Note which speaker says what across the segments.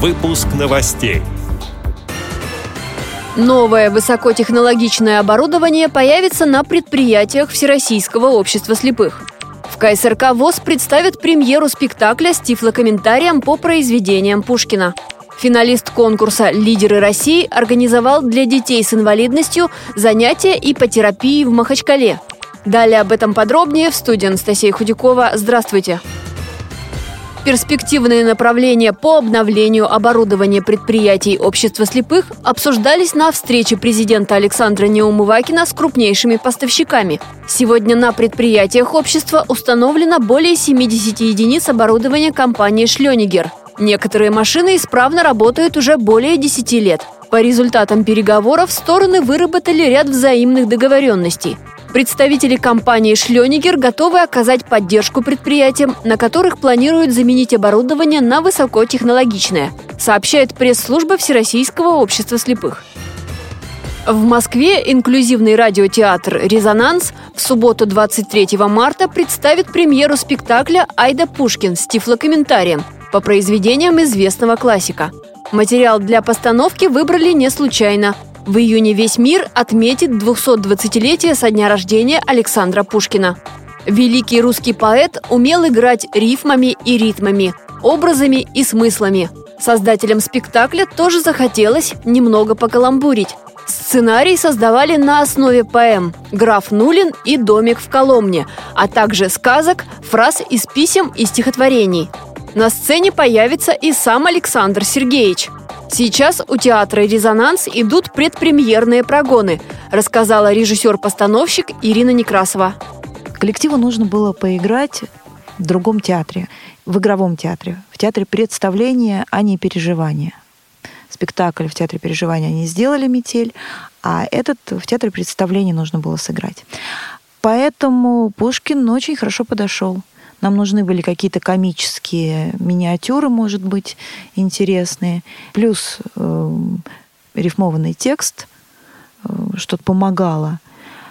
Speaker 1: Выпуск новостей.
Speaker 2: Новое высокотехнологичное оборудование появится на предприятиях Всероссийского общества слепых. В КСРК ВОЗ представят премьеру спектакля с тифлокомментарием по произведениям Пушкина. Финалист конкурса «Лидеры России» организовал для детей с инвалидностью занятия ипотерапии в Махачкале. Далее об этом подробнее в студии Анастасия Худякова. Здравствуйте! Перспективные направления по обновлению оборудования предприятий общества слепых обсуждались на встрече президента Александра Неумывакина с крупнейшими поставщиками. Сегодня на предприятиях общества установлено более 70 единиц оборудования компании «Шлёнигер». Некоторые машины исправно работают уже более 10 лет. По результатам переговоров стороны выработали ряд взаимных договоренностей. Представители компании «Шлёнигер» готовы оказать поддержку предприятиям, на которых планируют заменить оборудование на высокотехнологичное, сообщает пресс-служба Всероссийского общества слепых. В Москве инклюзивный радиотеатр «Резонанс» в субботу 23 марта представит премьеру спектакля «Айда Пушкин» с тифлокомментарием по произведениям известного классика. Материал для постановки выбрали не случайно. В июне весь мир отметит 220-летие со дня рождения Александра Пушкина. Великий русский поэт умел играть рифмами и ритмами, образами и смыслами. Создателям спектакля тоже захотелось немного покаламбурить. Сценарий создавали на основе поэм «Граф Нулин» и «Домик в Коломне», а также сказок, фраз из писем и стихотворений. На сцене появится и сам Александр Сергеевич. Сейчас у театра «Резонанс» идут предпремьерные прогоны, рассказала режиссер-постановщик Ирина Некрасова.
Speaker 3: Коллективу нужно было поиграть в другом театре, в игровом театре, в театре представления, а не переживания. Спектакль в театре переживания они сделали «Метель», а этот в театре представления нужно было сыграть. Поэтому Пушкин очень хорошо подошел. Нам нужны были какие-то комические миниатюры, может быть, интересные. Плюс э, рифмованный текст, э, что-то помогало.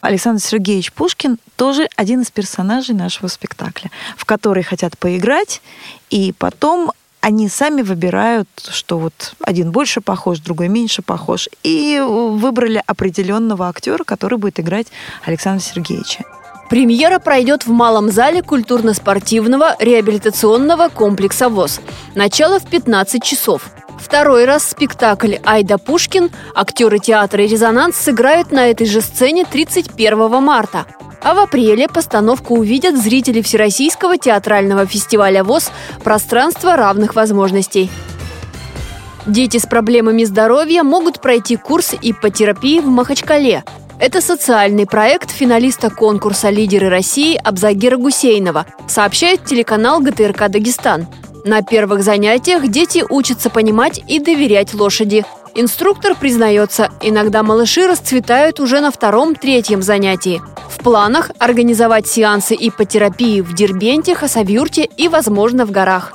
Speaker 3: Александр Сергеевич Пушкин тоже один из персонажей нашего спектакля, в который хотят поиграть, и потом они сами выбирают, что вот один больше похож, другой меньше похож, и выбрали определенного актера, который будет играть Александра Сергеевича.
Speaker 2: Премьера пройдет в малом зале культурно-спортивного реабилитационного комплекса ВОЗ. Начало в 15 часов. Второй раз спектакль «Айда Пушкин» актеры театра «Резонанс» сыграют на этой же сцене 31 марта. А в апреле постановку увидят зрители Всероссийского театрального фестиваля ВОЗ «Пространство равных возможностей». Дети с проблемами здоровья могут пройти курс ипотерапии в Махачкале. Это социальный проект финалиста конкурса «Лидеры России» Абзагира Гусейнова, сообщает телеканал ГТРК «Дагестан». На первых занятиях дети учатся понимать и доверять лошади. Инструктор признается, иногда малыши расцветают уже на втором-третьем занятии. В планах организовать сеансы ипотерапии в Дербенте, Хасавюрте и, возможно, в горах.